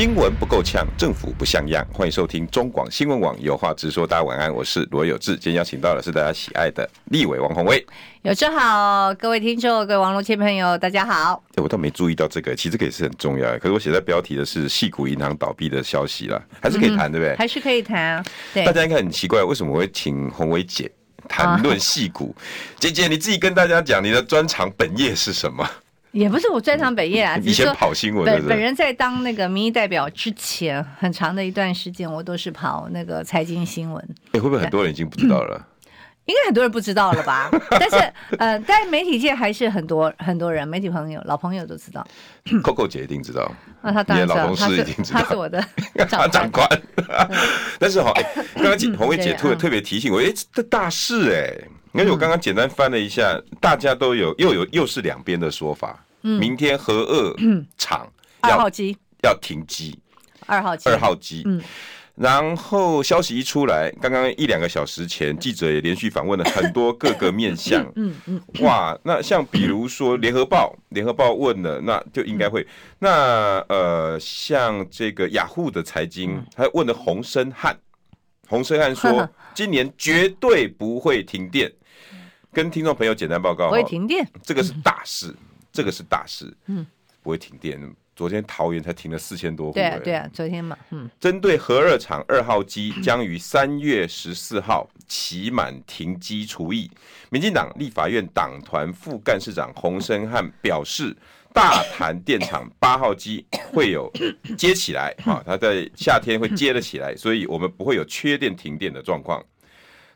新闻不够呛，政府不像样。欢迎收听中广新闻网有话直说。大家晚安，我是罗有志。今天邀请到的是大家喜爱的立委王宏威。有志好，各位听众、各位网络亲朋友，大家好。我倒没注意到这个，其实这个也是很重要的。可是我写在标题的是矽谷银行倒闭的消息了，还是可以谈，对不对？还是可以谈啊。对，大家应该很奇怪，为什么我会请宏威姐谈论矽谷？姐姐，你自己跟大家讲，你的专长本业是什么？也不是我专长本业啊，以前跑新闻。本本人在当那个民意代表之前，很长的一段时间，我都是跑那个财经新闻。哎，会不会很多人已经不知道了？应该很多人不知道了吧？但是呃，在媒体界还是很多很多人，媒体朋友、老朋友都知道。Coco 姐一定知道，那他当然知道，老同事一定知道，他是我的 长官。但是哈，哎，刚刚鸿薇姐特特别提醒我，哎，这大事哎。因为我刚刚简单翻了一下，嗯、大家都有又有又是两边的说法。嗯、明天核二厂二号机要停机，二号机二号机。嗯，然后消息一出来，刚刚一两个小时前，记者也连续访问了很多各个面向。嗯嗯，哇，那像比如说联合报，联合报问了，那就应该会。那呃，像这个雅虎的财经，还问了洪生汉，洪生汉说 今年绝对不会停电。跟听众朋友简单报告，不会停电，这个是大事，这个是大事，嗯，不会停电。昨天桃园才停了四千多户，对啊，对啊，昨天嘛，嗯。针对核二厂二号机将于三月十四号期满停机除役，民进党立法院党团副干事长洪申翰表示，大潭电厂八号机会有接起来，啊，他在夏天会接得起来，所以我们不会有缺电停电的状况。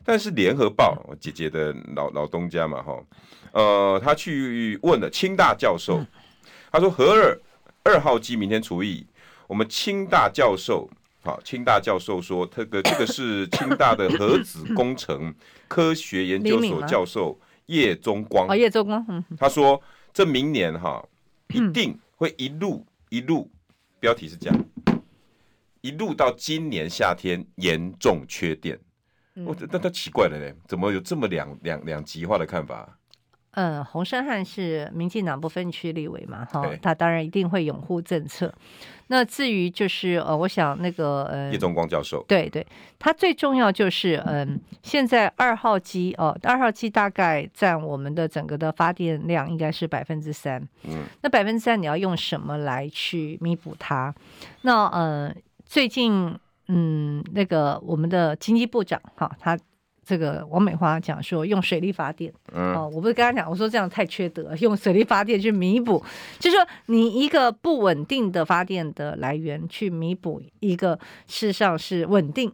但是联合报，我姐姐的老老东家嘛，哈，呃，他去问了清大教授，他说核二二号机明天除役，我们清大教授，好，清大教授说，这个这个是清大的核子工程 科学研究所教授叶宗光，叶宗光，他说这明年哈一定会一路一路，标题是这样，一路到今年夏天严重缺电。我这那他奇怪了呢，怎么有这么两两两极化的看法？嗯，洪胜汉是民进党不分区立委嘛，哈，他当然一定会拥护政策。那至于就是呃，我想那个呃，叶宗光教授，对对，他最重要就是嗯，现在二号机哦，二号机大概占我们的整个的发电量应该是百分之三，嗯，那百分之三你要用什么来去弥补它？那呃，最近。嗯，那个我们的经济部长哈，他这个王美花讲说用水力发电，嗯，哦，我不是跟他讲，我说这样太缺德，用水力发电去弥补，就是说你一个不稳定的发电的来源去弥补一个事实上是稳定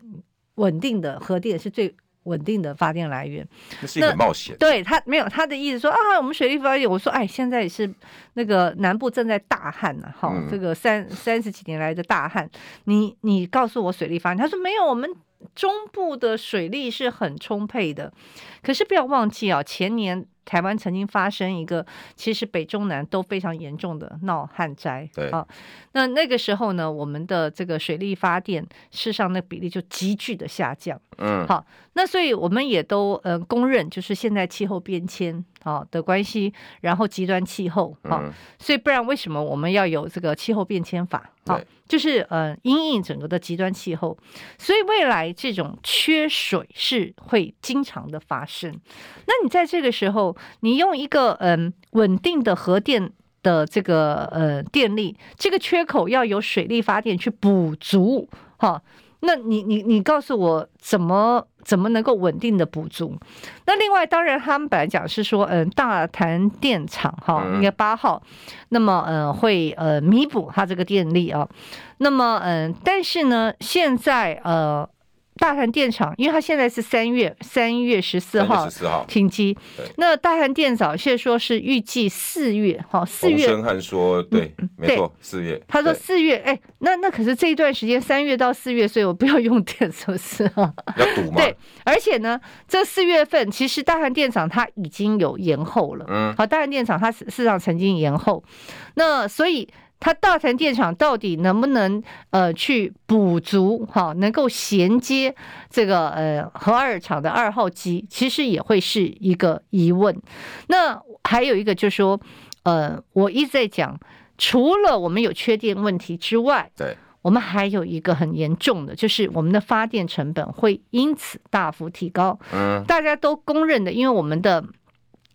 稳定的核电是最。稳定的发电来源，那是一个冒险。对他没有他的意思说啊，我们水力发电，我说哎，现在也是那个南部正在大旱呢，哈，这个三三十几年来的大旱，你你告诉我水力发电，他说没有，我们中部的水利是很充沛的，可是不要忘记啊，前年。台湾曾经发生一个，其实北中南都非常严重的闹旱灾。对啊，那那个时候呢，我们的这个水力发电事实上那比例就急剧的下降。嗯，好，那所以我们也都呃公认，就是现在气候变迁啊的关系，然后极端气候啊，嗯、所以不然为什么我们要有这个气候变迁法？好，就是呃，因应整个的极端气候，所以未来这种缺水是会经常的发生。那你在这个时候，你用一个嗯稳定的核电的这个呃电力，这个缺口要有水力发电去补足，哈。那你你你告诉我怎么怎么能够稳定的补足？那另外当然他们本来讲是说，嗯，大潭电厂哈，应该八号，那么嗯会呃弥补它这个电力啊。那么嗯，但是呢，现在呃大韩电厂，因为它现在是三月三月十四号停机，那大韩电厂现在说是预计四月，哈，四月。洪申翰说，对，嗯、没错，四月。他说四月，哎，那那可是这一段时间，三月到四月，所以我不要用电，是不是啊？要堵吗？对，而且呢，这四月份其实大韩电厂它已经有延后了，嗯，好，大韩电厂它事实上曾经延后，那所以。它大潭电厂到底能不能呃去补足哈，能够衔接这个呃核二厂的二号机，其实也会是一个疑问。那还有一个就是说，呃，我一直在讲，除了我们有缺电问题之外，对，我们还有一个很严重的，就是我们的发电成本会因此大幅提高。嗯，大家都公认的，因为我们的。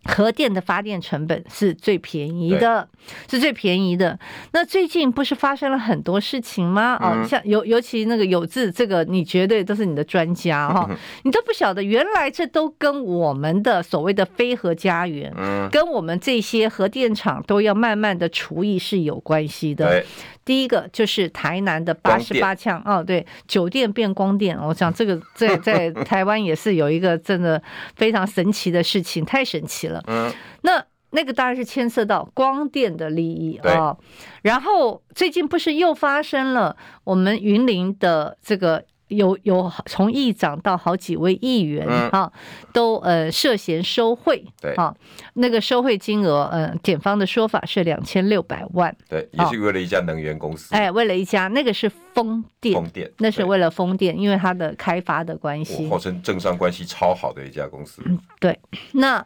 核电的发电成本是最便宜的，是最便宜的。那最近不是发生了很多事情吗？哦，像尤尤其那个有志，这个你绝对都是你的专家哈，你都不晓得，原来这都跟我们的所谓的非核家园，跟我们这些核电厂都要慢慢的除役是有关系的。第一个就是台南的八十八枪哦，对，酒店变光电，我想这个 在在台湾也是有一个真的非常神奇的事情，太神奇了。嗯，那那个当然是牵涉到光电的利益啊。然后最近不是又发生了我们云林的这个。有有从议长到好几位议员啊，都呃涉嫌收贿，对。啊，那个收贿金额，呃，检方的说法是两千六百万，对，也是为了一家能源公司，哎，为了一家那个是风电，风电，那是为了风电，因为它的开发的关系，号称政商关系超好的一家公司，嗯，对，那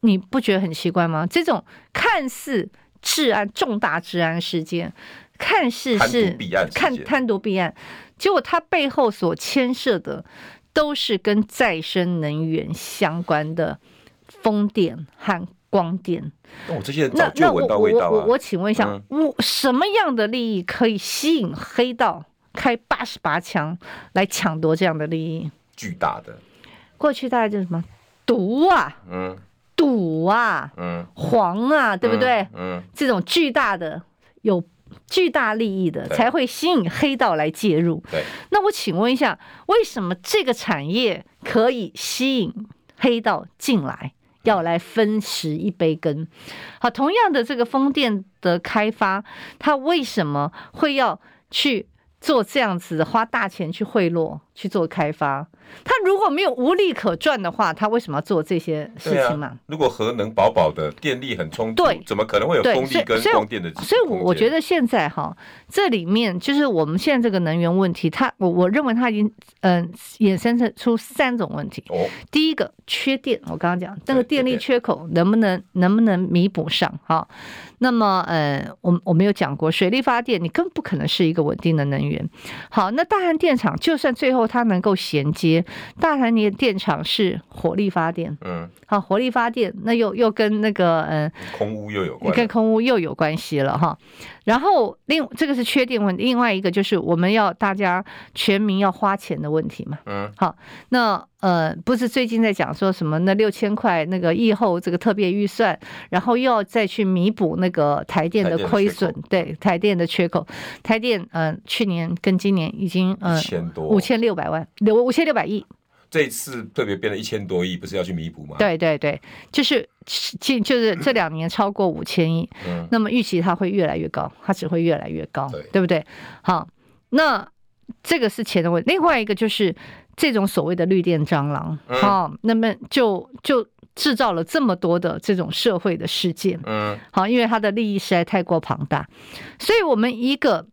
你不觉得很奇怪吗？这种看似治安重大治安事件，看似是看贪渎弊案。结果它背后所牵涉的都是跟再生能源相关的风电和光电。哦，这些早就闻到味道了。我我我请问一下，我什么样的利益可以吸引黑道开八十八枪来抢夺这样的利益？巨大的。过去大概就是什么毒啊，嗯，赌啊，嗯，黄啊，对不对？嗯，这种巨大的有。巨大利益的才会吸引黑道来介入。对，那我请问一下，为什么这个产业可以吸引黑道进来，要来分食一杯羹？好，同样的这个风电的开发，它为什么会要去做这样子，花大钱去贿赂去做开发？他如果没有无利可赚的话，他为什么要做这些事情嘛？啊、如果核能饱饱的，电力很充足，对，怎么可能会有风力跟光电的？所以，我我觉得现在哈，这里面就是我们现在这个能源问题，它我我认为它已经嗯、呃、衍生出三种问题。哦，第一个缺电，我刚刚讲那个电力缺口能不能能不能弥补上？哈，那么呃，我我没有讲过水力发电，你根本不可能是一个稳定的能源。好，那大汉电厂就算最后它能够衔接。大潭的电厂是火力发电，嗯，好，火力发电，那又又跟那个嗯，空污又有关，跟空污又有关系了哈。然后另这个是缺电问题，另外一个就是我们要大家全民要花钱的问题嘛，嗯，好，那呃不是最近在讲说什么那六千块那个疫后这个特别预算，然后又要再去弥补那个台电的亏损，对台电的缺口，台电嗯、呃、去年跟今年已经嗯五千六百万六五千六百亿。这一次特别变了一千多亿，不是要去弥补吗？对对对，就是近就是这两年超过五千亿，嗯，那么预期它会越来越高，它只会越来越高，对，对不对？好，那这个是钱的问题。另外一个就是这种所谓的绿电蟑螂，好，嗯，那么就就制造了这么多的这种社会的事件，嗯，好，因为它的利益实在太过庞大，所以我们一个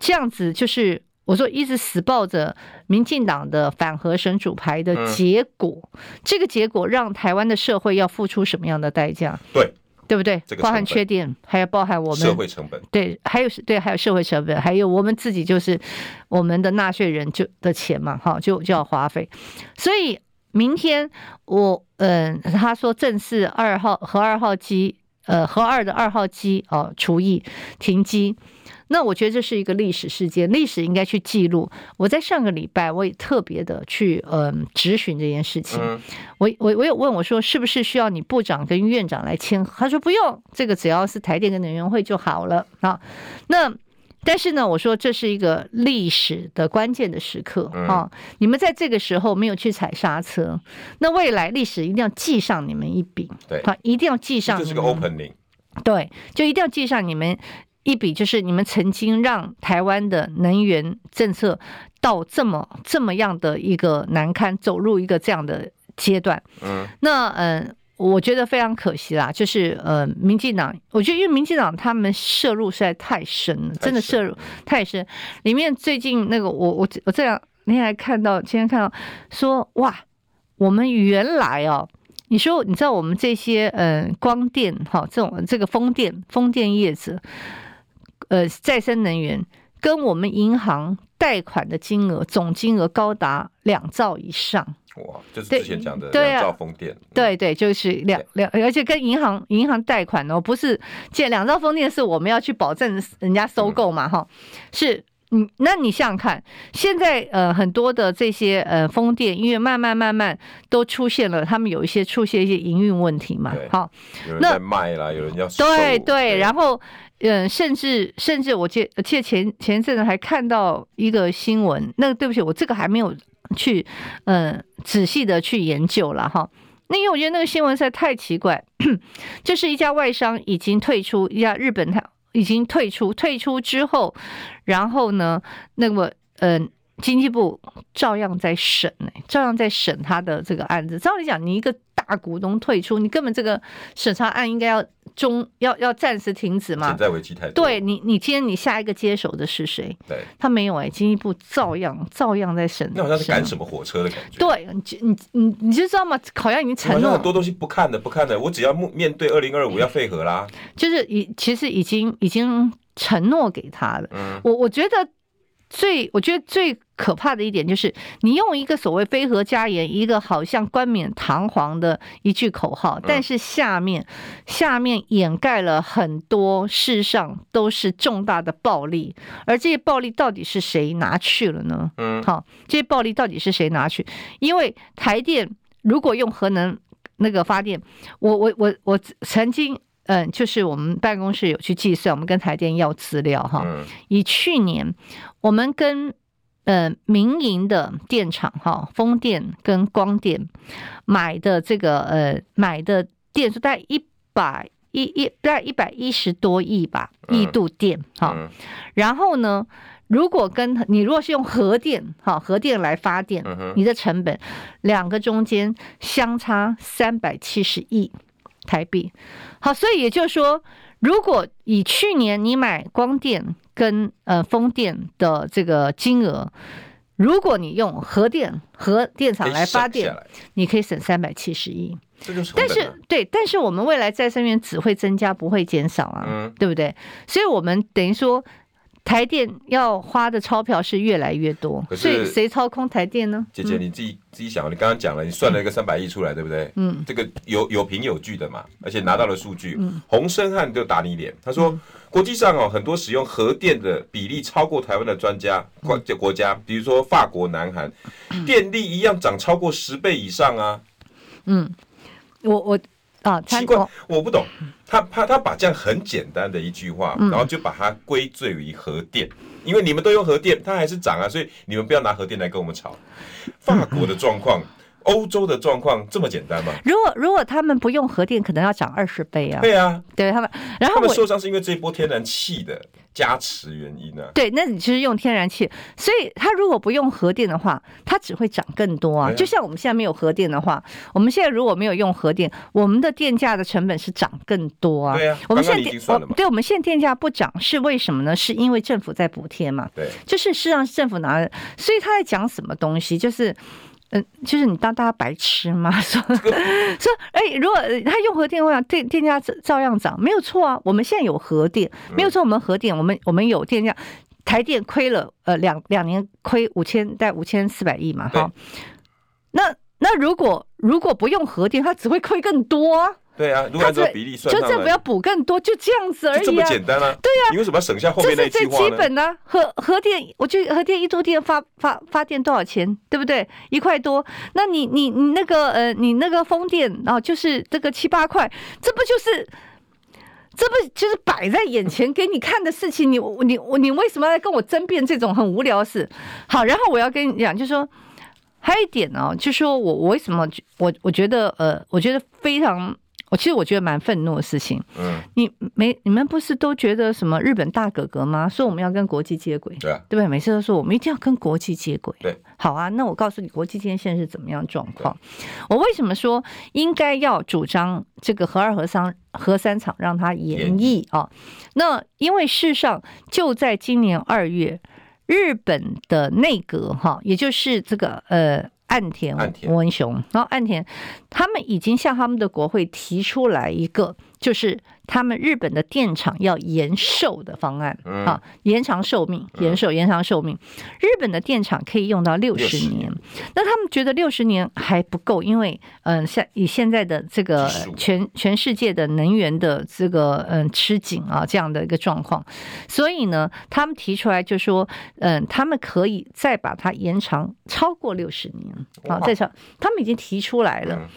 这样子就是。我说一直死抱着民进党的反核神主牌的结果，嗯、这个结果让台湾的社会要付出什么样的代价？对，对不对？包含缺电，还要包含我们社会成本。对，还有对，还有社会成本，还有我们自己就是我们的纳税人就的钱嘛，哈，就就要花费。所以明天我嗯，他说正式二号和二号机，呃，和二的二号机哦，除役停机。那我觉得这是一个历史事件，历史应该去记录。我在上个礼拜我也特别的去嗯质询这件事情，我我我有问我说是不是需要你部长跟院长来签？他说不用，这个只要是台电跟能源会就好了啊。那但是呢，我说这是一个历史的关键的时刻啊！你们在这个时候没有去踩刹车，那未来历史一定要记上你们一笔。对，好，一定要记上。这是个 opening。对，就一定要记上你们一笔，就是你们曾经让台湾的能源政策到这么这么样的一个难堪，走入一个这样的阶段。嗯，那嗯。我觉得非常可惜啦，就是呃，民进党，我觉得因为民进党他们涉入实在太深了，真的涉入太深。里面最近那个我我我这样那天还看到，今天看到说哇，我们原来哦，你说你知道我们这些呃光电哈这种这个风电风电业者，呃再生能源跟我们银行贷款的金额总金额高达两兆以上。哇，就是之前讲的两兆风电，对、啊嗯、对对，就是两两，而且跟银行银行贷款哦，不是借两兆风电是我们要去保证人家收购嘛哈、嗯，是嗯，那你想想看，现在呃很多的这些呃风电，因为慢慢慢慢都出现了，他们有一些出现一些营运问题嘛，好，有人在卖啦，有人要收对对，然后嗯、呃，甚至甚至我记记得前前一阵子还看到一个新闻，那个对不起，我这个还没有。去，嗯，仔细的去研究了哈。那因为我觉得那个新闻实在太奇怪，就是一家外商已经退出，一家日本他已经退出，退出之后，然后呢，那么，嗯，经济部照样在审，照样在审他的这个案子。照理讲，你一个。大股东退出，你根本这个审查案应该要中要要暂时停止嘛？潜在危机太多。对你，你今天你下一个接手的是谁？对，他没有哎、欸，经济部照样照样在审。那好像是赶什么火车的感觉。对，你你你你就知道吗？好像已经承诺很多东西不看的不看的，我只要面对二零二五要废核啦。就是已其实已经已经承诺给他了。嗯，我我觉得。最我觉得最可怕的一点就是，你用一个所谓“非核家园”，一个好像冠冕堂皇的一句口号，但是下面下面掩盖了很多，事实上都是重大的暴力。而这些暴力到底是谁拿去了呢？嗯，好，这些暴力到底是谁拿去？因为台电如果用核能那个发电，我我我我曾经。嗯，就是我们办公室有去计算，我们跟台电要资料哈。以去年我们跟呃民营的电厂哈，风电跟光电买的这个呃买的电是大概一百一一大概一百一十多亿吧，亿度电哈。然后呢，如果跟你如果是用核电哈核电来发电，你的成本两个中间相差三百七十亿。台币，好，所以也就是说，如果以去年你买光电跟呃风电的这个金额，如果你用核电核电厂来发电，你可以省三百七十亿。但是对，但是我们未来再生源只会增加，不会减少啊，嗯，对不对？所以我们等于说。台电要花的钞票是越来越多，所以谁操控台电呢？姐姐，你自己、嗯、自己想，你刚刚讲了，你算了一个三百亿出来，对不对？嗯，这个有有凭有据的嘛，而且拿到了数据。嗯，洪申翰就打你脸，他说、嗯、国际上哦，很多使用核电的比例超过台湾的专家国国家，比如说法国、南韩，电力一样涨超过十倍以上啊。嗯，我我。啊，奇怪，我不懂，他他他把这样很简单的一句话，然后就把它归罪于核电，因为你们都用核电，它还是涨啊，所以你们不要拿核电来跟我们吵。法国的状况。欧洲的状况这么简单吗？如果如果他们不用核电，可能要涨二十倍啊！对啊，对他们，然后他们受伤是因为这一波天然气的加持原因呢、啊？对，那你其实用天然气，所以它如果不用核电的话，它只会涨更多啊！就像我们现在没有核电的话，我们现在如果没有用核电，我们的电价的成本是涨更多啊！对啊，我们现在电，对，我们现在电价不涨是为什么呢？是因为政府在补贴嘛？对，就是实际上政府拿，所以他在讲什么东西？就是。嗯，就是你当大家白痴吗？说 说，哎、欸，如果他用核电电电价照样涨，没有错啊。我们现在有核电，没有错。我们核电，我们我们有电价，台电亏了，呃，两两年亏五千，在五千四百亿嘛，哈。那那如果如果不用核电，它只会亏更多啊。对啊，如果按照比例算，就政府要补更多，就这样子而已啊。这么简单啊？对啊，你为什么要省下后面那句话呢？这是最基本的核核电，我觉得核电一度电发发发电多少钱，对不对？一块多。那你你你那个呃，你那个风电啊，就是这个七八块，这不就是这不就是摆在眼前给你看的事情？你你你你为什么要跟我争辩这种很无聊的事？好，然后我要跟你讲，就是说还有一点呢、哦，就是说我我为什么我我觉得呃，我觉得非常。我其实我觉得蛮愤怒的事情。嗯，你没你们不是都觉得什么日本大哥哥吗？说我们要跟国际接轨，对啊，对不对？每次都说我们一定要跟国际接轨。对，好啊，那我告诉你，国际今天现在是怎么样状况？我为什么说应该要主张这个核二核三核三厂让它延役啊？那因为事实上就在今年二月，日本的内阁哈，也就是这个呃。岸田文雄，然后岸田他们已经向他们的国会提出来一个，就是。他们日本的电厂要延寿的方案，啊，延长寿命，延寿延长寿命。日本的电厂可以用到六十年，那他们觉得六十年还不够，因为嗯，像以现在的这个全全世界的能源的这个嗯吃紧啊这样的一个状况，所以呢，他们提出来就说，嗯，他们可以再把它延长超过六十年。啊，再长，他们已经提出来了。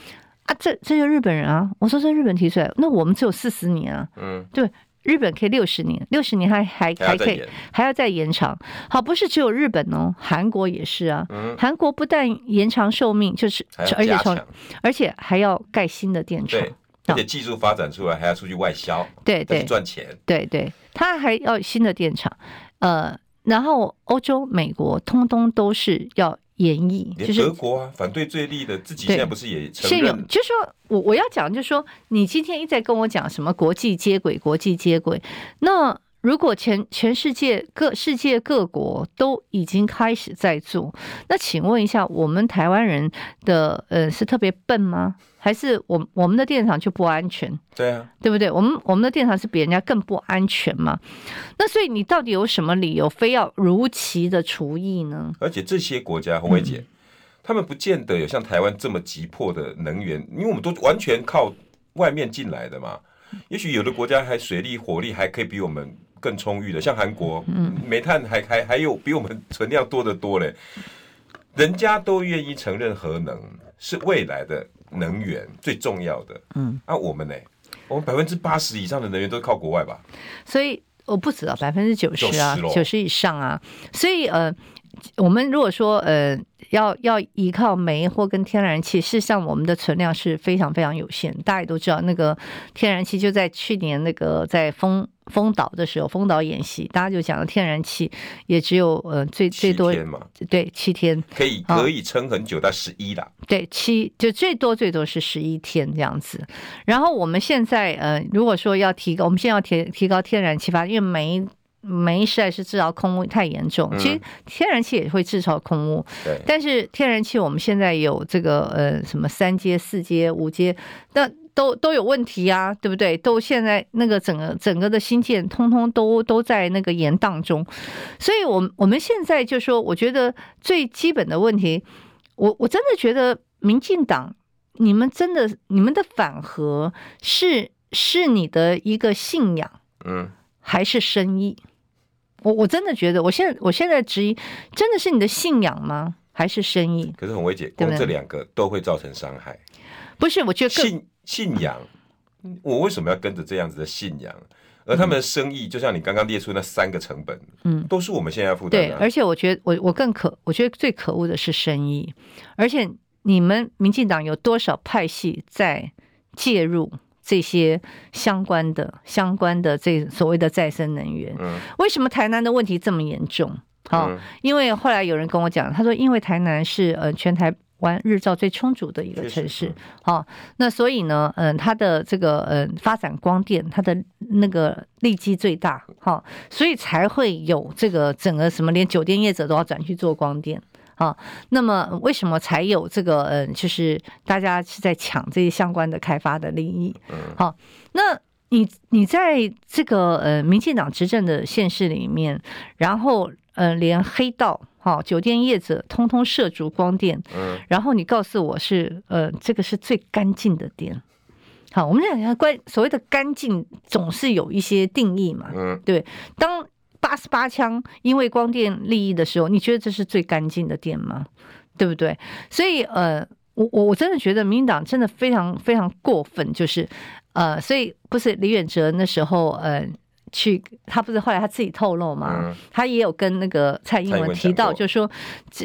啊，这这就日本人啊！我说这日本提出来，那我们只有四十年啊。嗯，对，日本可以六十年，六十年还还还可以，还要再延长。好，不是只有日本哦，韩国也是啊。嗯，韩国不但延长寿命，就是而且从而且还要盖新的电厂，而且技术发展出来还要出去外销，对对，赚钱。对对，他还要新的电厂，呃，然后欧洲、美国通通都是要。演绎就是德国啊，反对最厉的，自己现在不是也承认？就是说我我要讲，就是说你今天一再跟我讲什么国际接轨，国际接轨，那如果全全世界各世界各国都已经开始在做，那请问一下，我们台湾人的呃是特别笨吗？还是我我们的电厂就不安全？对啊，对不对？我们我们的电厂是比人家更不安全嘛？那所以你到底有什么理由非要如期的除役呢？而且这些国家，红伟姐，嗯、他们不见得有像台湾这么急迫的能源，因为我们都完全靠外面进来的嘛。也许有的国家还水力火力还可以比我们更充裕的，像韩国，嗯，煤炭还还还有比我们存量多得多嘞。人家都愿意承认核能是未来的。能源最重要的，嗯，啊，我们呢？我们百分之八十以上的能源都是靠国外吧？所以我不知道百分之九十啊，九十以上啊。所以呃，我们如果说呃要要依靠煤或跟天然气，事实上我们的存量是非常非常有限。大家也都知道，那个天然气就在去年那个在封。封岛的时候，封岛演习，大家就讲了天然气也只有呃最最多对七天可以可以撑很久到十一啦，对七就最多最多是十一天这样子。然后我们现在呃如果说要提高，我们现在要提提高天然气吧，因为煤煤实在是制造空污太严重。其实天然气也会制造空污，对。但是天然气我们现在有这个呃什么三阶、四阶、五阶，那。都都有问题啊，对不对？都现在那个整个整个的新建，通通都都在那个延宕中，所以，我我们现在就说，我觉得最基本的问题，我我真的觉得，民进党，你们真的，你们的反核是是你的一个信仰，嗯，还是生意？我我真的觉得，我现在我现在质疑，真的是你的信仰吗？还是生意？可是鸿薇姐，光这两个都会造成伤害。不是，我觉得信。信仰，我为什么要跟着这样子的信仰？而他们的生意，就像你刚刚列出那三个成本，嗯，都是我们现在要负担的。对，而且我觉得，我我更可，我觉得最可恶的是生意。而且你们民进党有多少派系在介入这些相关的、相关的这所谓的再生能源？嗯，为什么台南的问题这么严重？好，嗯，因为后来有人跟我讲，他说，因为台南是呃全台。湾日照最充足的一个城市，好，那所以呢，嗯，它的这个嗯发展光电，它的那个利基最大，好，所以才会有这个整个什么，连酒店业者都要转去做光电，好，那么为什么才有这个嗯，就是大家是在抢这些相关的开发的利益，好，那你你在这个呃民进党执政的县市里面，然后呃连黑道。哈，酒店业者通通涉足光电，嗯，然后你告诉我是，呃，这个是最干净的电。好，我们讲讲关所谓的干净，总是有一些定义嘛，嗯，对。当八十八枪因为光电利益的时候，你觉得这是最干净的电吗？对不对？所以，呃，我我我真的觉得民进党真的非常非常过分，就是呃，所以不是李远哲那时候，呃，去他不是后来他自己透露嘛，嗯、他也有跟那个蔡英文提到，就说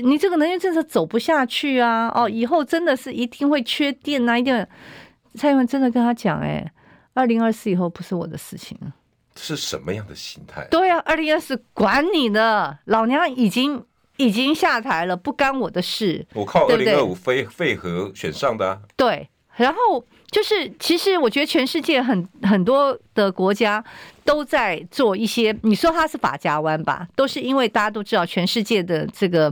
你这个能源政策走不下去啊，哦，以后真的是一定会缺电啊，一定。蔡英文真的跟他讲，哎，二零二四以后不是我的事情。是什么样的心态？对啊，二零二四管你呢，老娘已经已经下台了，不干我的事。我靠二零二五非废核选上的啊。对，然后就是，其实我觉得全世界很很多的国家都在做一些，你说它是法家湾吧，都是因为大家都知道全世界的这个，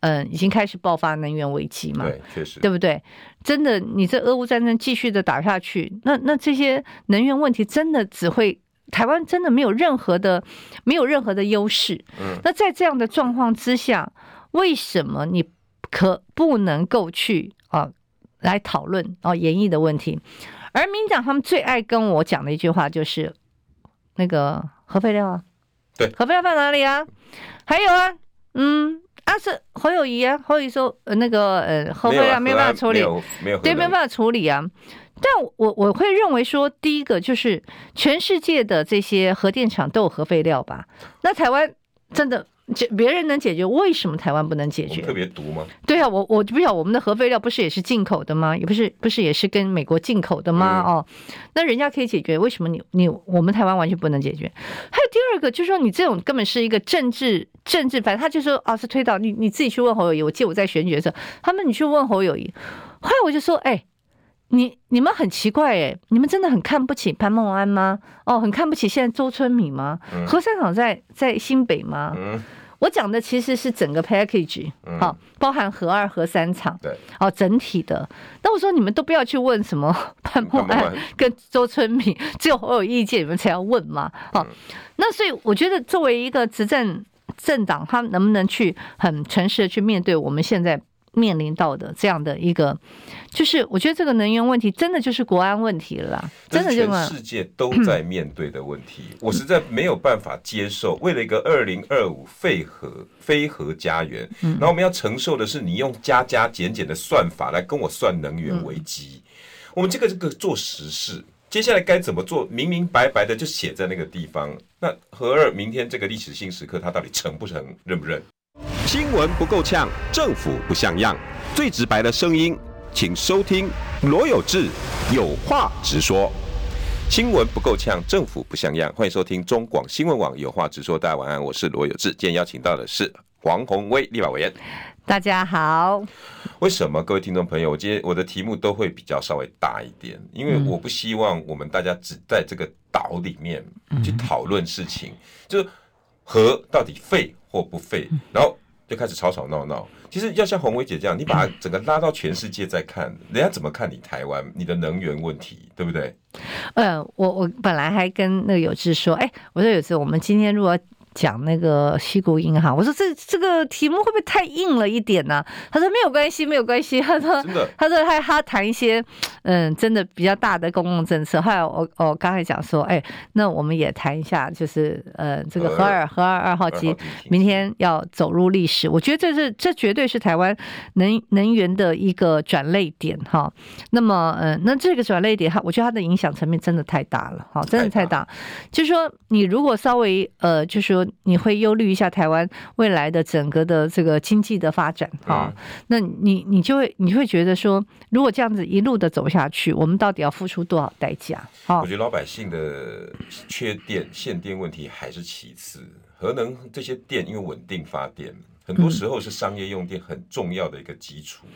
嗯、呃，已经开始爆发能源危机嘛。对，确实，对不对？真的，你这俄乌战争继续的打下去，那那这些能源问题真的只会。台湾真的没有任何的，没有任何的优势。嗯，那在这样的状况之下，为什么你可不能够去啊来讨论啊研议的问题？而民进党他们最爱跟我讲的一句话就是那个核废料啊，对，核废料放哪里啊？还有啊，嗯，啊是侯友宜啊，侯友宜说呃那个呃核废料没有办法处理，没有对，没有办法处理啊。但我我会认为说，第一个就是全世界的这些核电厂都有核废料吧？那台湾真的解别人能解决，为什么台湾不能解决？特别毒吗？对啊，我我就不晓得我们的核废料不是也是进口的吗？也不是不是也是跟美国进口的吗？嗯、哦，那人家可以解决，为什么你你我们台湾完全不能解决？还有第二个就是说，你这种根本是一个政治政治，反正他就说啊是推导，你你自己去问侯友谊。我记得我在选举的时候，他们你去问侯友谊，后来我就说哎。你你们很奇怪诶，你们真的很看不起潘孟安吗？哦，很看不起现在周春米吗？嗯、核三厂在在新北吗？嗯、我讲的其实是整个 package，好、嗯哦，包含核二、核三厂，对，哦，整体的。那我说你们都不要去问什么潘孟安跟周春米，只有我有意见，你们才要问嘛。好、哦，嗯、那所以我觉得作为一个执政政党，他能不能去很诚实的去面对我们现在？面临到的这样的一个，就是我觉得这个能源问题真的就是国安问题了啦，真的就全世界都在面对的问题，我实在没有办法接受。为了一个二零二五废核非核家园，然后我们要承受的是你用加加减减的算法来跟我算能源危机。我们这个这个做实事，接下来该怎么做，明明白白的就写在那个地方。那核二明天这个历史性时刻，他到底成不成，认不认？新闻不够呛，政府不像样，最直白的声音，请收听罗有志有话直说。新闻不够呛，政府不像样，欢迎收听中广新闻网有话直说。大家晚安，我是罗有志。今天邀请到的是黄宏威立法委员。大家好。为什么各位听众朋友，我今天我的题目都会比较稍微大一点？因为我不希望我们大家只在这个岛里面去讨论事情，嗯、就是核到底废或不废，然后。就开始吵吵闹闹。其实要像红薇姐这样，你把它 整个拉到全世界再看，人家怎么看你台湾？你的能源问题，对不对？呃，我我本来还跟那个有志说，哎，我说有志，我们今天如果。讲那个西谷银行，我说这这个题目会不会太硬了一点呢、啊？他说没有关系，没有关系。他说，的他说他他谈一些嗯，真的比较大的公共政策。后来我我刚才讲说，哎，那我们也谈一下，就是呃，这个核二核二二号机明天要走入历史。我觉得这是这绝对是台湾能能源的一个转类点哈。那么嗯、呃，那这个转类点，哈，我觉得它的影响层面真的太大了，哈，真的太大。太大就是说，你如果稍微呃，就是说。你会忧虑一下台湾未来的整个的这个经济的发展啊？那你你就会你会觉得说，如果这样子一路的走下去，我们到底要付出多少代价？我觉得老百姓的缺电限电问题还是其次，核能这些电因为稳定发电，很多时候是商业用电很重要的一个基础。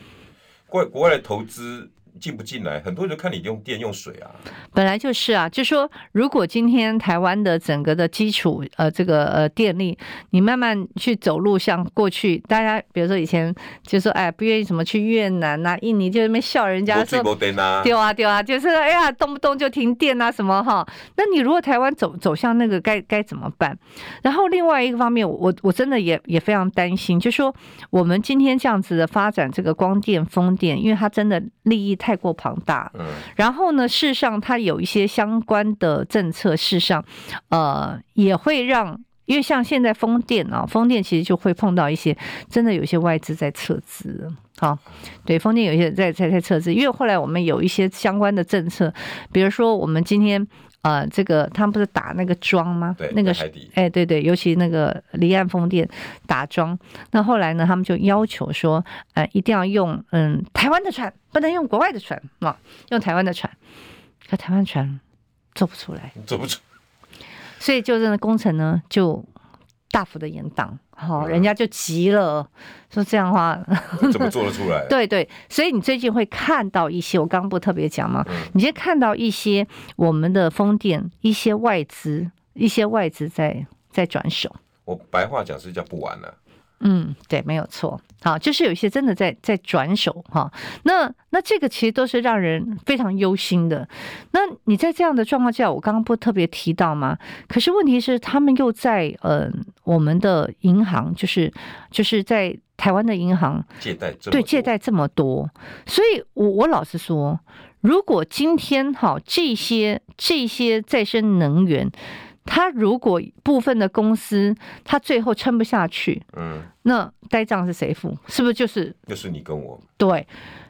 国国外的投资。进不进来，很多人看你用电用水啊。本来就是啊，就说如果今天台湾的整个的基础呃这个呃电力，你慢慢去走路，像过去大家比如说以前就说哎不愿意什么去越南呐、啊、印尼，就那边笑人家说对啊对啊，就是哎呀动不动就停电啊什么哈。那你如果台湾走走向那个该该怎么办？然后另外一个方面，我我真的也也非常担心，就说我们今天这样子的发展这个光电风电，因为它真的利益。太过庞大，嗯，然后呢，事实上，它有一些相关的政策，事实上，呃，也会让因为像现在风电啊，风电其实就会碰到一些真的有些外资在撤资，好，对，风电有些在在在撤资，因为后来我们有一些相关的政策，比如说我们今天呃，这个他们不是打那个桩吗？对，那个是哎，对对，尤其那个离岸风电打桩，那后来呢，他们就要求说，呃，一定要用嗯台湾的船，不能用国外的船啊，用台湾的船，可台湾船做不出来，做不出。所以就这个工程呢，就大幅的延档，好，人家就急了，说这样的话 怎么做得出来？对对，所以你最近会看到一些，我刚刚不特别讲吗？你先看到一些我们的风电，一些外资，一些外资在在转手。我白话讲是叫不玩了。嗯，对，没有错。好，就是有一些真的在在转手哈。那那这个其实都是让人非常忧心的。那你在这样的状况下，我刚刚不特别提到吗？可是问题是，他们又在呃我们的银行，就是就是在台湾的银行借贷，对借贷这么多。所以我我老实说，如果今天哈这些这些再生能源。他如果部分的公司他最后撑不下去，嗯，那呆账是谁付？是不是就是就是你跟我？对，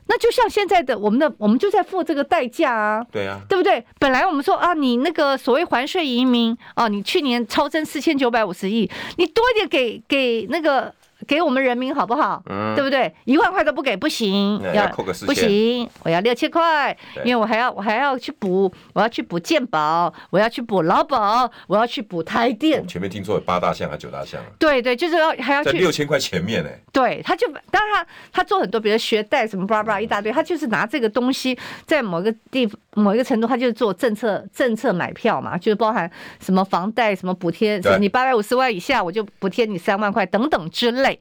那就像现在的我们的，我们就在付这个代价啊，对啊，对不对？本来我们说啊，你那个所谓还税移民啊，你去年超增四千九百五十亿，你多一点给给那个。给我们人民好不好？嗯，对不对？一万块都不给不行，要扣个四千，不行，我要六千块，因为我还要我还要去补，我要去补健保，我要去补劳保，我要去补台电。前面听说有八大项还是九大项？对对，就是要还要去六千块前面呢。对，他就当然他他做很多，比如学贷什么巴拉巴拉一大堆，他就是拿这个东西在某个地某一个程度，他就是做政策政策买票嘛，就是包含什么房贷什么补贴，你八百五十万以下我就补贴你三万块等等之类。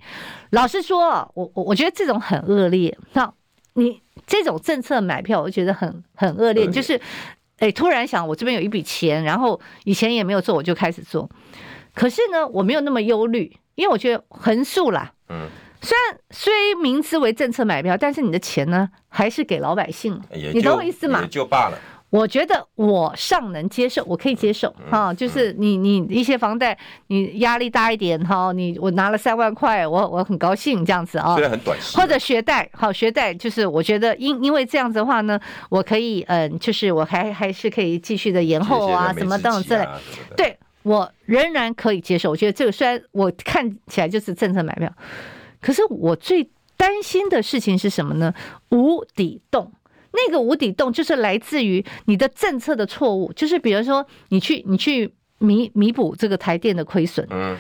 老实说，我我我觉得这种很恶劣。那你这种政策买票，我觉得很很恶劣。就是，哎，突然想我这边有一笔钱，然后以前也没有做，我就开始做。可是呢，我没有那么忧虑，因为我觉得横竖啦。嗯。虽然虽名之为政策买票，但是你的钱呢，还是给老百姓。你懂我意思吗？也就罢了。我觉得我尚能接受，我可以接受哈，就是你你一些房贷，你压力大一点哈，你我拿了三万块，我我很高兴这样子啊，虽然很短期，或者学贷，好学贷就是我觉得因因为这样子的话呢，我可以嗯，就是我还还是可以继续的延后啊，什么等等之类，对我仍然可以接受。我觉得这个虽然我看起来就是政策买票，可是我最担心的事情是什么呢？无底洞。那个无底洞就是来自于你的政策的错误，就是比如说你去你去弥弥补这个台电的亏损，嗯，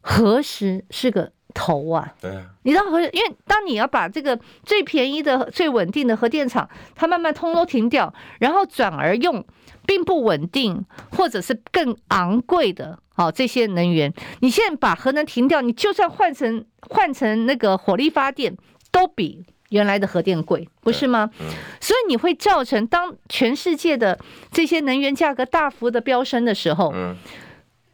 何时是个头啊？对啊，你知道何？因为当你要把这个最便宜的、最稳定的核电厂，它慢慢通都停掉，然后转而用并不稳定或者是更昂贵的好这些能源，你现在把核能停掉，你就算换成换成那个火力发电，都比。原来的核电贵，不是吗？嗯。所以你会造成，当全世界的这些能源价格大幅的飙升的时候，嗯，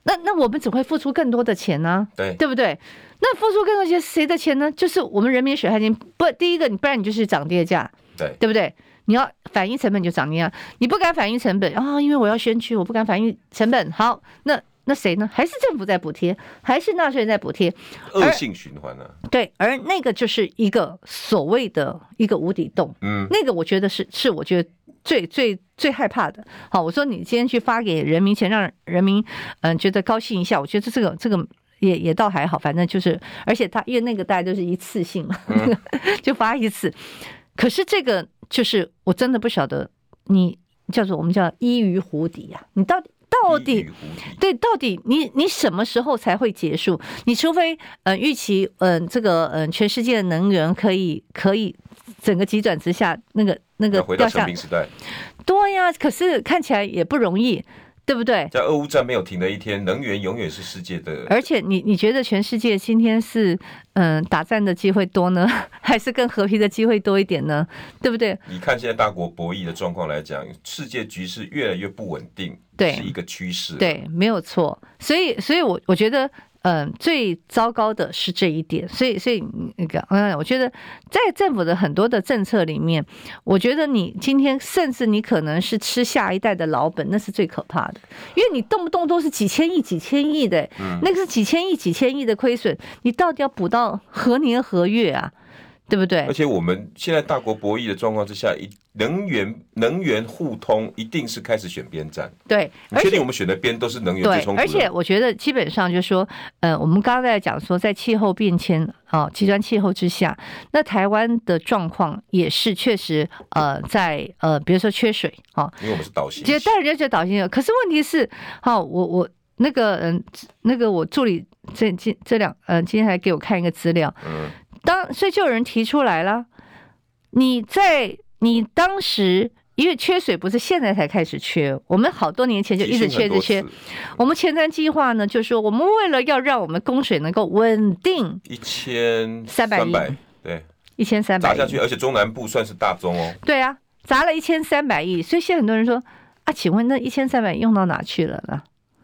那那我们只会付出更多的钱呢？对，对不对？那付出更多钱谁的钱呢？就是我们人民血汗钱。不，第一个，你不然你就是涨跌价，对，对不对？你要反映成本就涨跌价，你不敢反映成本啊，因为我要选举，我不敢反映成本。好，那。那谁呢？还是政府在补贴，还是纳税人在补贴？恶性循环呢？对，而那个就是一个所谓的一个无底洞。嗯，那个我觉得是是我觉得最最最害怕的。好，我说你今天去发给人民钱，让人民嗯觉得高兴一下，我觉得这个这个也也倒还好，反正就是，而且他因为那个大家都是一次性嘛，嗯、就发一次。可是这个就是我真的不晓得，你叫做我们叫依于湖底呀、啊，你到底？到底对，到底你你什么时候才会结束？你除非呃预期嗯、呃、这个嗯、呃、全世界的能源可以可以整个急转直下，那个那个回到成平时代，对呀，可是看起来也不容易。对不对？在俄乌战没有停的一天，能源永远是世界的。而且你，你你觉得全世界今天是嗯打战的机会多呢，还是更和平的机会多一点呢？对不对？你看现在大国博弈的状况来讲，世界局势越来越不稳定，对，是一个趋势。对，没有错。所以，所以我我觉得嗯，最糟糕的是这一点，所以，所以那个，嗯，我觉得在政府的很多的政策里面，我觉得你今天甚至你可能是吃下一代的老本，那是最可怕的，因为你动不动都是几千亿、几千亿的，那个是几千亿、几千亿的亏损，你到底要补到何年何月啊？对不对？而且我们现在大国博弈的状况之下，一能源能源互通，一定是开始选边站。对，你确定我们选的边都是能源最充足的？而且我觉得基本上就是说，呃，我们刚刚在讲说，在气候变迁啊、极端气候之下，那台湾的状况也是确实呃，在呃，比如说缺水啊，因为我们是岛型，其实当然就觉得岛型，可是问题是，好，我我那个嗯，那个我助理这这这两呃，今天还给我看一个资料，嗯。当所以就有人提出来了，你在你当时因为缺水不是现在才开始缺，我们好多年前就一直缺一直缺。我们前瞻计划呢，就是说我们为了要让我们供水能够稳定，一千三百亿，对，一千三百砸下去，而且中南部算是大宗哦。对啊，砸了一千三百亿，所以现在很多人说啊，请问那一千三百亿用到哪去了呢？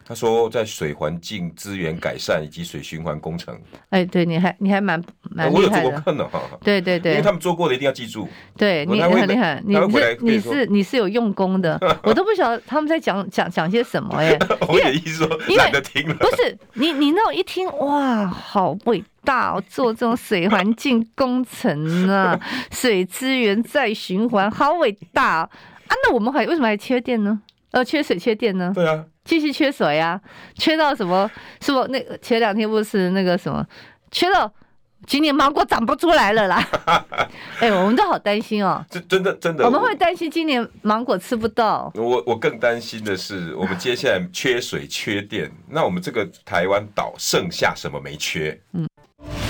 他说，在水环境资源改善以及水循环工程。哎，对，你还你还蛮蛮我有做过课呢，对对对，因为他们做过的一定要记住。对你很厉害，你是你是你是有用功的，我都不晓得他们在讲讲讲些什么哎。我也意思说懒得听了。不是你你那种一听哇，好伟大哦，做这种水环境工程啊，水资源再循环，好伟大啊！那我们还为什么还缺电呢？呃，缺水缺电呢？对啊。继续缺水呀，缺到什么？是不那个前两天不是那个什么，缺到今年芒果长不出来了啦。哎，我们都好担心哦。这真的真的，我们会担心今年芒果吃不到。我我更担心的是，我们接下来缺水缺电，那我们这个台湾岛剩下什么没缺？嗯，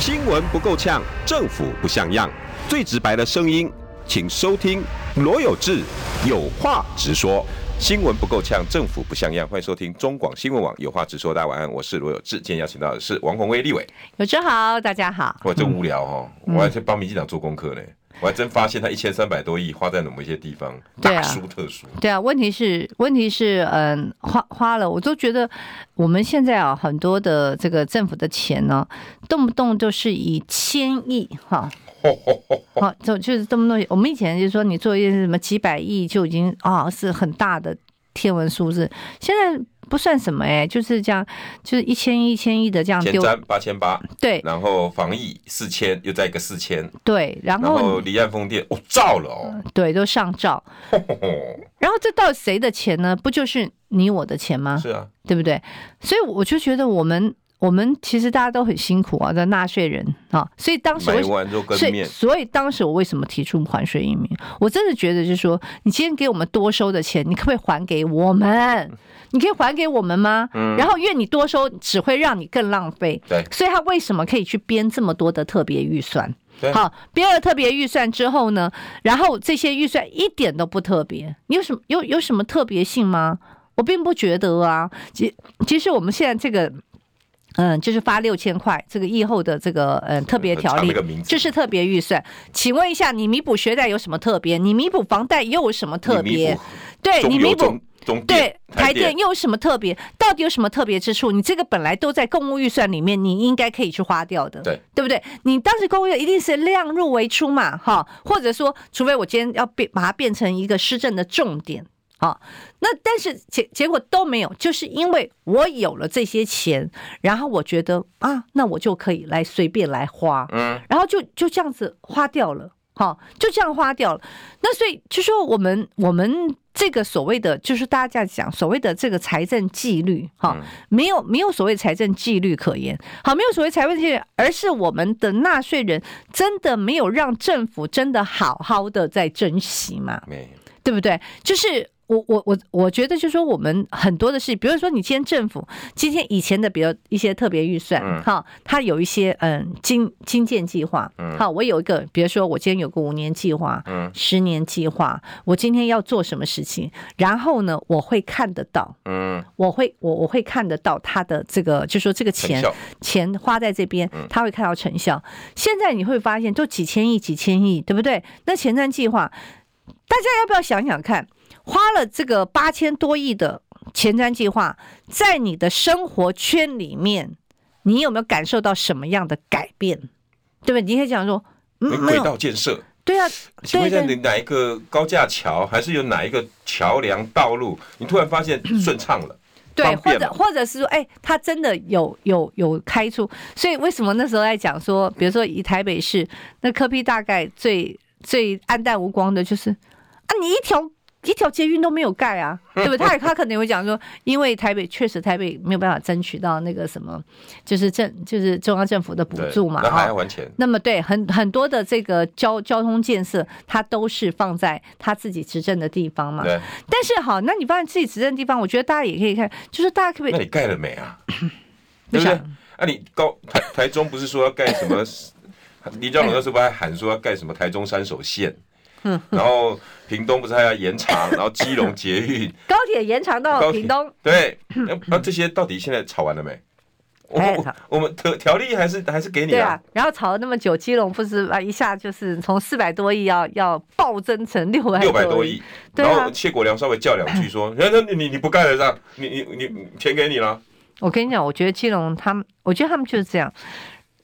新闻不够呛，政府不像样，最直白的声音，请收听罗有志有话直说。新闻不够呛，政府不像样。欢迎收听中广新闻网，有话直说。大家晚安，我是罗有志。今天邀请到的是王宏威立委。有志好，大家好。我真无聊哦，嗯、我还在帮民进党做功课呢。我还真发现他一千三百多亿花在某一些地方，大殊特殊。对啊，问题是问题是，嗯，花花了，我都觉得我们现在啊，很多的这个政府的钱呢，动不动就是以千亿哈。好，就就是这么多。我们以前就是说，你做一件什么几百亿就已经啊、哦，是很大的天文数字。现在不算什么哎，就是这样，就是一千亿、一千亿的这样丢。前瞻八千八，对。然后防疫四千，又再一个四千，对。然后，然后离岸风电哦，照了哦，对，都上照。然后这到底谁的钱呢？不就是你我的钱吗？是啊，对不对？所以我就觉得我们。我们其实大家都很辛苦啊，的纳税人啊，所以当时我所以所以当时我为什么提出还税移民？我真的觉得就是说，你今天给我们多收的钱，你可不可以还给我们？你可以还给我们吗？嗯。然后因为你多收，只会让你更浪费。对。所以他为什么可以去编这么多的特别预算？对。好，编了特别预算之后呢，然后这些预算一点都不特别，你有什么有有什么特别性吗？我并不觉得啊。其其实我们现在这个。嗯，就是发六千块，这个疫后的这个嗯特别条例，这是特别预算。请问一下，你弥补学贷有什么特别？你弥补房贷又有什么特别？对你弥补对台电又有什么特别？到底有什么特别之处？你这个本来都在公务预算里面，你应该可以去花掉的，对对不对？你当时公务一定是量入为出嘛，哈，或者说，除非我今天要变把它变成一个施政的重点。好，那但是结结果都没有，就是因为我有了这些钱，然后我觉得啊，那我就可以来随便来花，嗯，然后就就这样子花掉了，好，就这样花掉了。那所以就说我们我们这个所谓的，就是大家讲所谓的这个财政纪律，哈，没有没有所谓财政纪律可言，好，没有所谓财政纪律，而是我们的纳税人真的没有让政府真的好好的在珍惜嘛？没，对不对？就是。我我我我觉得就是说，我们很多的事，比如说你今天政府今天以前的，比如一些特别预算，哈，它有一些嗯经经建计划，好，我有一个，比如说我今天有个五年计划，嗯，十年计划，我今天要做什么事情，然后呢，我会看得到，嗯，我会我我会看得到他的这个，就是说这个钱钱花在这边，他会看到成效。现在你会发现，都几千亿几千亿，对不对？那前瞻计划，大家要不要想想看？花了这个八千多亿的前瞻计划，在你的生活圈里面，你有没有感受到什么样的改变？对不对？你可以讲说，嗯，轨道建设，对啊，请问一下，你哪一个高架桥，还是有哪一个桥梁道路，你突然发现顺畅了？对，或者或者是说，哎，他真的有有有开出，所以为什么那时候在讲说，比如说以台北市，那柯 P 大概最最黯淡无光的就是啊，你一条。一条捷运都没有盖啊，对不对？他他可能会讲说，因为台北确实台北没有办法争取到那个什么，就是政就是中央政府的补助嘛，那还要还钱。那么对，很很多的这个交交通建设，它都是放在他自己执政的地方嘛。对。但是好，那你放在自己执政的地方，我觉得大家也可以看，就是大家可不可以？那你盖了没啊？对不对？那、啊、你高台台中不是说要盖什么？李佳龙那时候不还喊说要盖什么台中三手线？然后屏东不是还要延长，然后基隆捷运 高铁延长到屏东，对，那那这些到底现在吵完了没？我我们条条例还是还是给你啊。对啊，然后吵了那么久，基隆不是啊一下就是从四百多亿要要暴增成六百六百多亿，然后谢国良稍微叫两句说，那那你你你不盖了这样，你你你钱给你了。我跟你讲，我觉得基隆他们，我觉得他们就是这样，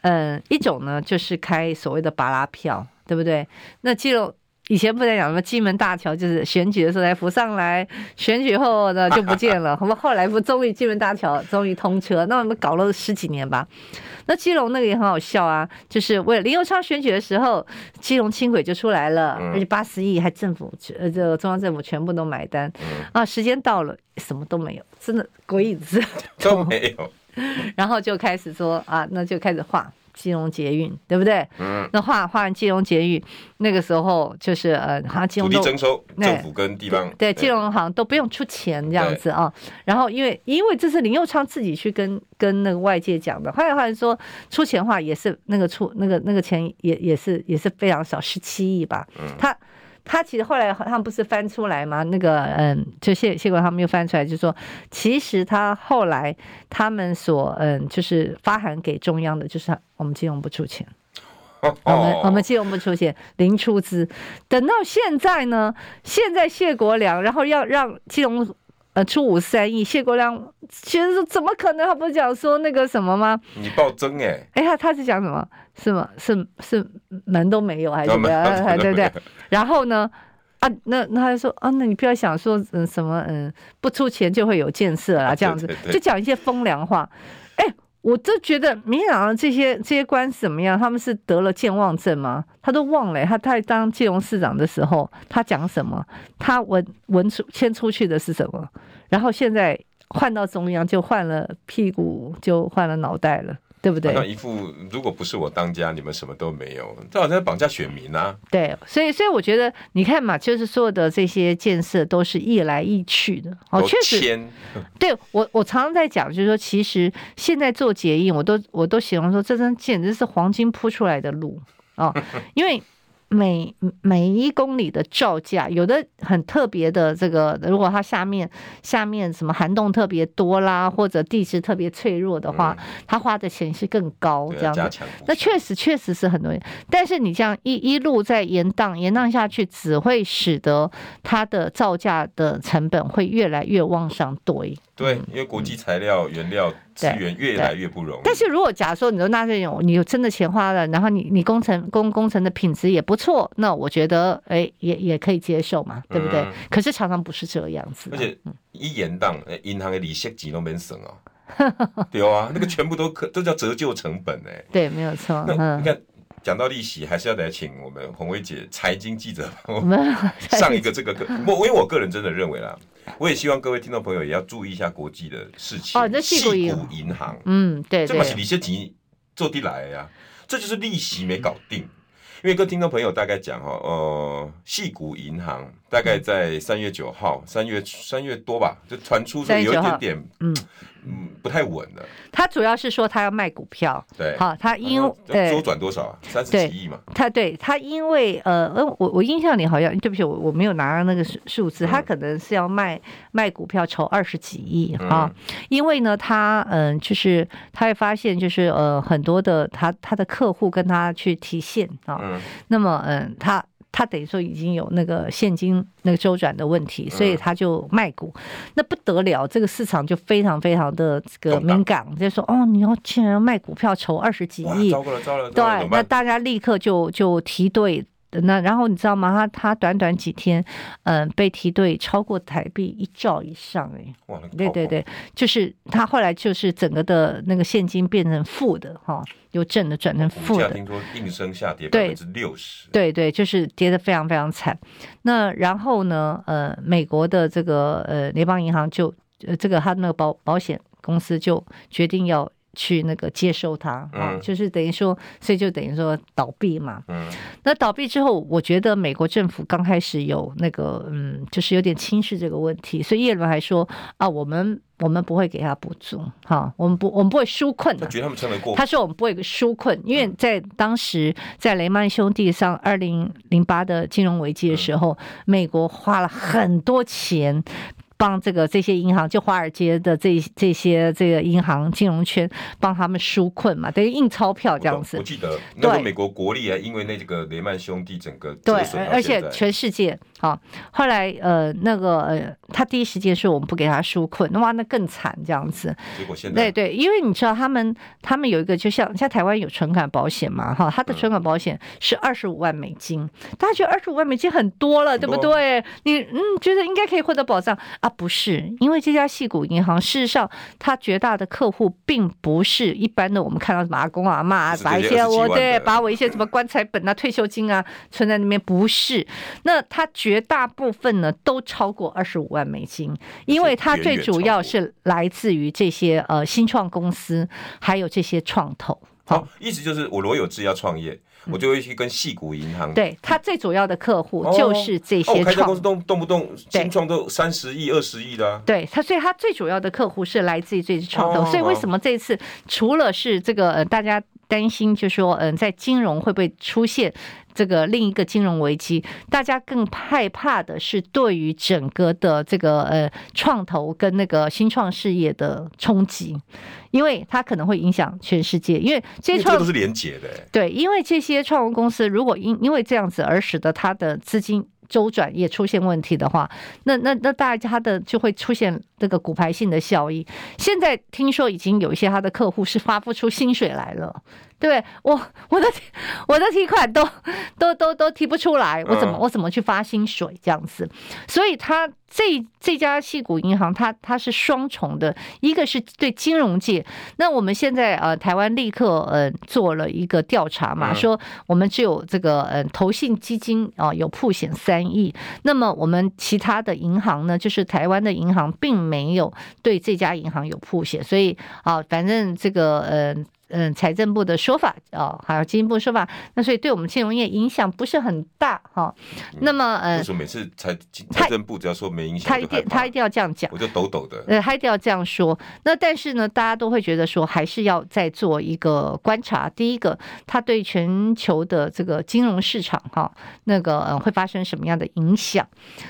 嗯，一种呢就是开所谓的拔拉票，对不对？那基隆。以前不在讲什么金门大桥，就是选举的时候才浮上来，选举后呢就不见了。我 们后来不终于金门大桥终于通车，那我们搞了十几年吧。那基隆那个也很好笑啊，就是为了林佑昌选举的时候，基隆轻轨就出来了，而且八十亿还政府呃这个中央政府全部都买单啊。时间到了，什么都没有，真的鬼影子都没有。然后就开始说啊，那就开始画。基隆捷运对不对？嗯，那画画完基隆捷运，那个时候就是呃，好像金融土地征收，政府跟地方对，对基隆好像都不用出钱这样子啊。然后因为因为这是林佑昌自己去跟跟那个外界讲的，后来话说出钱的话也是那个出那个那个钱也也是也是非常少，十七亿吧。嗯，他。他其实后来他们不是翻出来吗？那个嗯，就谢谢国他们又翻出来，就说其实他后来他们所嗯，就是发函给中央的，就是我们金融不出钱，我们我们金融不出钱，零出资。等到现在呢，现在谢国梁然后要让基隆。呃，出五三亿，谢国梁其实说怎么可能？他不是讲说那个什么吗？你暴增哎！哎、欸，他他是讲什么？是吗？是是门都没有还是怎么样？对不对？然后呢？啊，那那他就说啊，那你不要想说嗯什么嗯不出钱就会有建设啊，这样子就讲一些风凉话。哎、欸，我就觉得民进党这些这些官司怎么样？他们是得了健忘症吗？他都忘了、欸，他他当金融市长的时候，他讲什么？他文文出签出去的是什么？然后现在换到中央，就换了屁股，就换了脑袋了，对不对？那一副如果不是我当家，你们什么都没有，这好像在绑架选民啊！对，所以所以我觉得，你看嘛，就是所有的这些建设都是一来一去的哦，确实。对我我常常在讲，就是说，其实现在做捷运，我都我都形容说，这真简直是黄金铺出来的路。哦，因为每每一公里的造价，有的很特别的这个，如果它下面下面什么涵洞特别多啦，或者地质特别脆弱的话，它花的钱是更高这样子。那确实确实是很多，但是你这样一一路在延宕延宕下去，只会使得它的造价的成本会越来越往上堆。对，因为国际材料原料。资源越来越不容易。但是如果假如说你说纳税人，你有真的钱花了，然后你你工程工工程的品质也不错，那我觉得哎也也可以接受嘛，对不对？嗯、可是常常不是这样子。而且一延宕，银行的利息几都没省哦。对啊，那个全部都可都叫折旧成本哎。对，没有错。那你看讲到利息，还是要来请我们红薇姐财经记者我 们上一个这个课。我因为我个人真的认为啦。我也希望各位听众朋友也要注意一下国际的事情。哦，这矽谷银行，嗯，对，这嘛是利息钱做地来呀，这就是利息没搞定。因为跟听众朋友大概讲哈，呃，细股银行大概在三月九号，三月三月多吧，就传出说有一点点，嗯。嗯，不太稳的。他主要是说他要卖股票，对，好，他因为周转多少啊？三十几亿嘛。他对他因为呃，我我印象里好像对不起，我我没有拿到那个数数字，他可能是要卖卖股票筹二十几亿啊。因为呢，他嗯，就是他会发现就是呃，很多的他他的客户跟他去提现啊，那么嗯，他。他等于说已经有那个现金那个周转的问题，所以他就卖股，那不得了，这个市场就非常非常的这个敏感，就说哦，你要竟然要卖股票筹二十几亿，糟糕了，糟了，对，那大家立刻就就提兑。那然后你知道吗？他他短短几天，嗯、呃，被提兑超过台币一兆以上哎，哇，对对对，就是他后来就是整个的那个现金变成负的哈，由正的转成负的。听说应声下跌百分之六十，对对，就是跌得非常非常惨。那然后呢，呃，美国的这个呃联邦银行就呃这个他那个保保险公司就决定要。去那个接收它啊，嗯、就是等于说，所以就等于说倒闭嘛。嗯，那倒闭之后，我觉得美国政府刚开始有那个嗯，就是有点轻视这个问题，所以叶伦还说啊，我们我们不会给他补助，哈，我们不我们不会纾困。他觉得他们撑得过。他说我们不会纾困，因为在当时在雷曼兄弟上二零零八的金融危机的时候，嗯、美国花了很多钱。帮这个这些银行，就华尔街的这这些这个银行金融圈，帮他们纾困嘛，等于印钞票这样子。我，我记得那个美国国力啊，因为那几个雷曼兄弟整个对，而且全世界好，后来呃那个呃他第一时间说我们不给他纾困，那哇那更惨这样子。结果现在对对，因为你知道他们他们有一个就像像台湾有存款保险嘛哈，他的存款保险是二十五万美金，嗯、大家觉得二十五万美金很多了，对不对？你嗯觉得应该可以获得保障啊？不是，因为这家矽谷银行，事实上，它绝大的客户并不是一般的我们看到什么阿公阿妈，把一些我对，把我一些什么棺材本啊、退休金啊存在那边，不是。那他绝大部分呢，都超过二十五万美金，因为它最主要是来自于这些呃新创公司，还有这些创投。好，意思就是我罗有志要创业。我就会去跟矽谷银行，对，他最主要的客户就是这些创、哦哦、开家公司动动不动新创都三十亿、二十亿的、啊，对他，所以他最主要的客户是来自于这些创投，哦、所以为什么这一次除了是这个呃大家担心，就是说嗯在金融会不会出现这个另一个金融危机，大家更害怕的是对于整个的这个呃创投跟那个新创事业的冲击。因为它可能会影响全世界，因为这些创都是连结的。对，因为这些创投公司如果因因为这样子而使得它的资金周转也出现问题的话，那那那大家的就会出现这个骨牌性的效益。现在听说已经有一些他的客户是发不出薪水来了。对，我我的我的提款都都都都提不出来，我怎么我怎么去发薪水这样子？所以他这这家系股银行，它它是双重的，一个是对金融界。那我们现在呃台湾立刻呃做了一个调查嘛，说我们只有这个呃投信基金啊有曝险三亿，那么我们其他的银行呢，就是台湾的银行并没有对这家银行有曝险，所以啊反正这个呃。嗯，财政部的说法哦，还有经济部说法，那所以对我们金融业影响不是很大哈。那么呃，就是每次财财政部只要说没影响，他一定他一定要这样讲，我就抖抖的。呃，他一定要这样说。那但是呢，大家都会觉得说，还是要再做一个观察。第一个，它对全球的这个金融市场哈，那个呃会发生什么样的影响？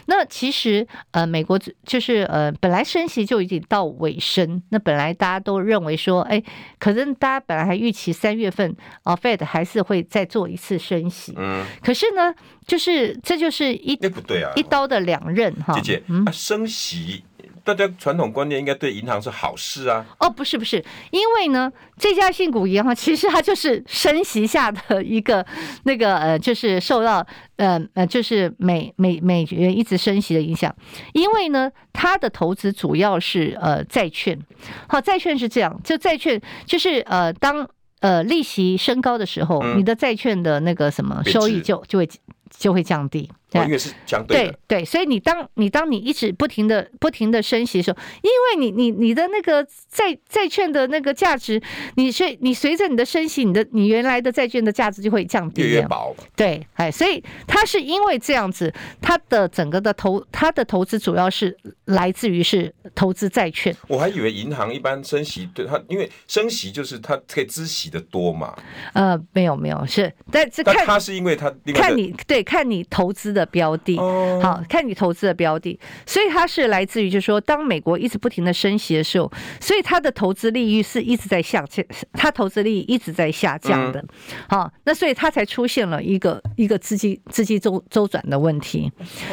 那其实呃，美国就是呃，本来升息就已经到尾声，那本来大家都认为说，哎，可能大家。本来还预期三月份啊，Fed 还是会再做一次升息。嗯，可是呢，就是这就是一那不对啊，一刀的两刃哈。姐姐，嗯，升息。大家传统观念应该对银行是好事啊！哦，不是不是，因为呢，这家信股银行其实它就是升息下的一个那个呃，就是受到呃呃，就是美美美元一直升息的影响。因为呢，它的投资主要是呃债券。好，债券是这样，就债券就是呃，当呃利息升高的时候，嗯、你的债券的那个什么收益就就会就会降低。因为是相对的，对对，所以你当你当你一直不停的不停的升息的时候，因为你你你的那个债债券的那个价值，你随你随着你的升息，你的你原来的债券的价值就会降低，越越薄。对，哎，所以它是因为这样子，它的整个的投它的投资主要是来自于是投资债券。我还以为银行一般升息，对它，因为升息就是它可以孳息的多嘛。呃，没有没有是，但是看它是因为它看你对看你投资的。的标的，好，看你投资的标的，所以它是来自于，就是说，当美国一直不停的升息的时候，所以它的投资利率是一直在下降，它投资利率一直在下降的，好，那所以它才出现了一个一个资金资金周周转的问题，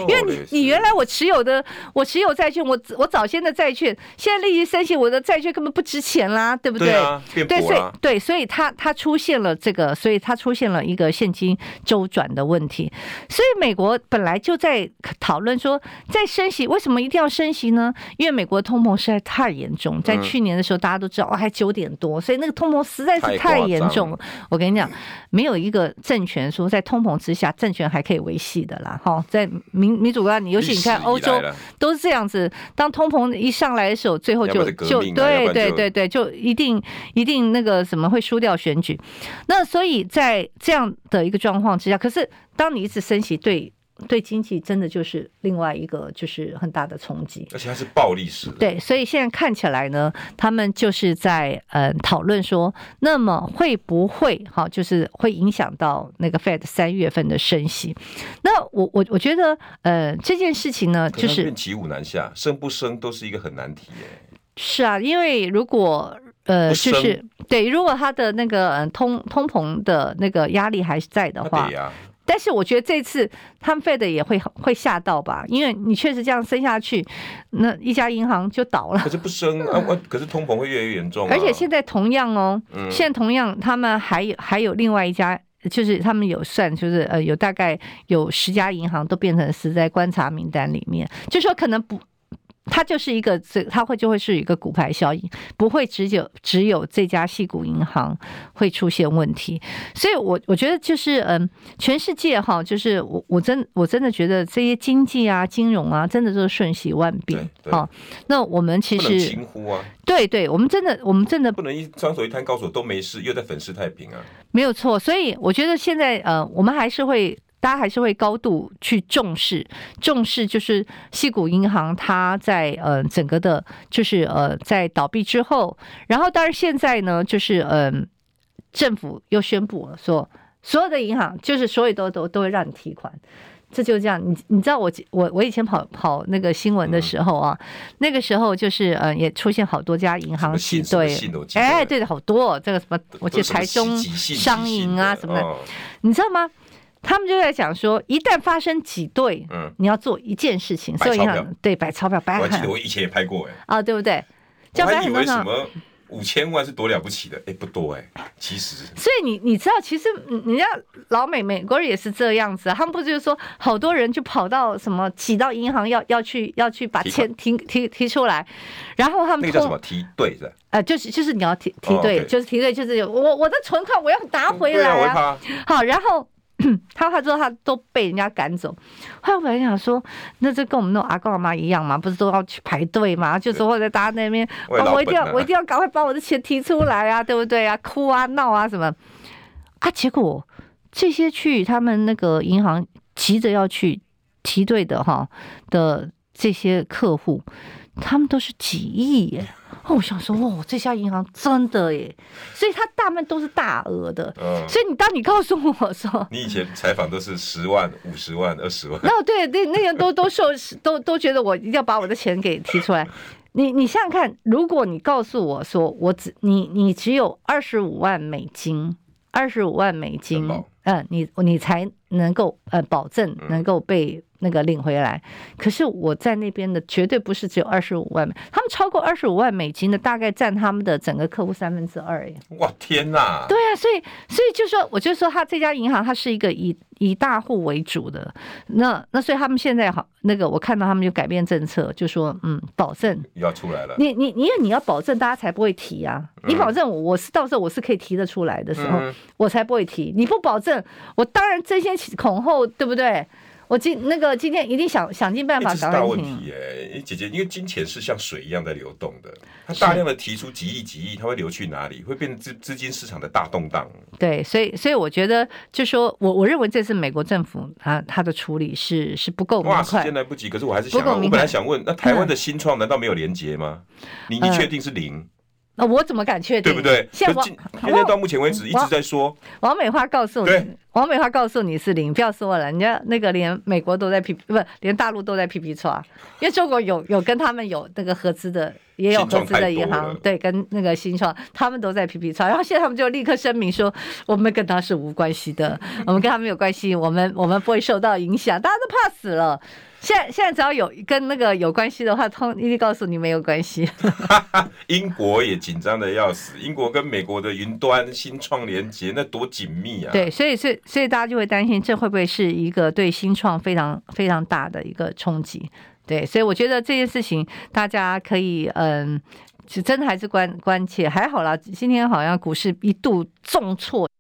因为你你原来我持有的我持有债券，我我早先的债券，现在利息升息，我的债券根本不值钱啦，对不对？对，所以对，所以它它出现了这个，所以它出现了一个现金周转的问题，所以美国本来就在讨论说，在升息，为什么一定要升息呢？因为美国通膨实在太严重，在去年的时候大家都知道，哦，还九点多，所以那个通膨实在是太严重了。我跟你讲，没有一个政权说在通膨之下，政权还可以维系的啦。哈，在民民主国家，你尤其你看欧洲都是这样子，当通膨一上来的时候，最后就就对对对对，就一定一定那个什么会输掉选举。那所以在这样的一个状况之下，可是当你一直升息，对对经济真的就是另外一个就是很大的冲击，而且它是暴力式的。对，所以现在看起来呢，他们就是在呃讨论说，那么会不会好，就是会影响到那个 Fed 三月份的升息？那我我我觉得呃这件事情呢，就是骑虎难下，升不升都是一个很难题耶。是啊，因为如果呃，就是对，如果他的那个通通膨的那个压力还是在的话，但是我觉得这次他们 Fed 也会会吓到吧，因为你确实这样升下去，那一家银行就倒了。可是不升啊，可是通膨会越来越严重。而且现在同样哦，现在同样他们还有还有另外一家，就是他们有算，就是呃有大概有十家银行都变成是在观察名单里面，就说可能不。它就是一个这，它会就会是一个骨牌效应，不会只有只有这家矽谷银行会出现问题，所以我我觉得就是嗯，全世界哈，就是我我真我真的觉得这些经济啊、金融啊，真的都是瞬息万变啊。那我们其实轻忽啊，对对，我们真的我们真的不能一双手一摊，告诉我都没事，又在粉饰太平啊，没有错。所以我觉得现在呃，我们还是会。大家还是会高度去重视，重视就是西谷银行，它在呃整个的，就是呃在倒闭之后，然后当然现在呢，就是嗯、呃，政府又宣布了说，所有的银行就是所有都都都会让你提款，这就这样。你你知道我我我以前跑跑那个新闻的时候啊，嗯、那个时候就是呃也出现好多家银行挤兑，哎对的好多这个什么，我记得台中商银啊什么的，哦、你知道吗？他们就在讲说，一旦发生挤兑，嗯，你要做一件事情，所以银行对摆钞票，摆很。我记得我以前也拍过哎，啊，对不对？我还以为什么五千万是多了不起的，哎，不多哎，其实。所以你你知道，其实人家老美美国人也是这样子，他们不就是说，好多人就跑到什么挤到银行要要去要去把钱提提提出来，然后他们那个叫什么提兑是？呃，就是就是你要提提兑，就是提兑，就是我我的存款我要拿回来啊。好，然后。他他之后他都被人家赶走，后来我本来想说，那这跟我们那种阿公阿妈一样嘛，不是都要去排队嘛？就是或者大家那边，哦，我一定要我一定要赶快把我的钱提出来啊，对不对啊？哭啊闹啊什么啊？结果这些去他们那个银行急着要去提兑的哈的这些客户，他们都是几亿耶。哦，我想说，哦，这家银行真的耶，所以它大部分都是大额的。嗯，所以你当你告诉我说，你以前采访都是十万、五十万、二十万，那对对，那人都都受都都觉得我一定要把我的钱给提出来。你你想想看，如果你告诉我说，我只你你只有二十五万美金，二十五万美金，嗯，你你才能够呃保证能够被。那个领回来，可是我在那边的绝对不是只有二十五万，他们超过二十五万美金的，大概占他们的整个客户三分之二耶。哇天哪！对啊，所以所以就说，我就说他这家银行，它是一个以以大户为主的，那那所以他们现在好那个，我看到他们就改变政策，就说嗯，保证要出来了。你你因为你要保证，大家才不会提啊。你保证我我是到时候我是可以提得出来的时候，嗯、我才不会提。你不保证，我当然争先 恐后，对不对？我今那个今天一定想想尽办法搞。大问题哎，姐姐，因为金钱是像水一样在流动的，它大量的提出几亿几亿，它会流去哪里？会变成资资金市场的大动荡。对，所以所以我觉得，就说我我认为这次美国政府它它的处理是是不够明快。哇，时间来不及。可是我还是想，我本来想问，那台湾的新创难道没有连接吗？你你确定是零？那我怎么敢确定？对不对？现在到目前为止一直在说。王美花告诉你，王美花告诉你是零，不要说了，人家那个连美国都在批，不，连大陆都在批批错，因为中国有有跟他们有那个合资的，也有合资的银行，对，跟那个新创，他们都在批批错，然后现在他们就立刻声明说，我们跟他是无关系的，我们跟他们有关系，我们我们不会受到影响，大家都怕死了。现在现在只要有跟那个有关系的话，通一定告诉你没有关系。英国也紧张的要死，英国跟美国的云端新创连接那多紧密啊！对，所以所以所以大家就会担心，这会不会是一个对新创非常非常大的一个冲击？对，所以我觉得这件事情大家可以嗯，是真的还是关关切。还好啦，今天好像股市一度重挫。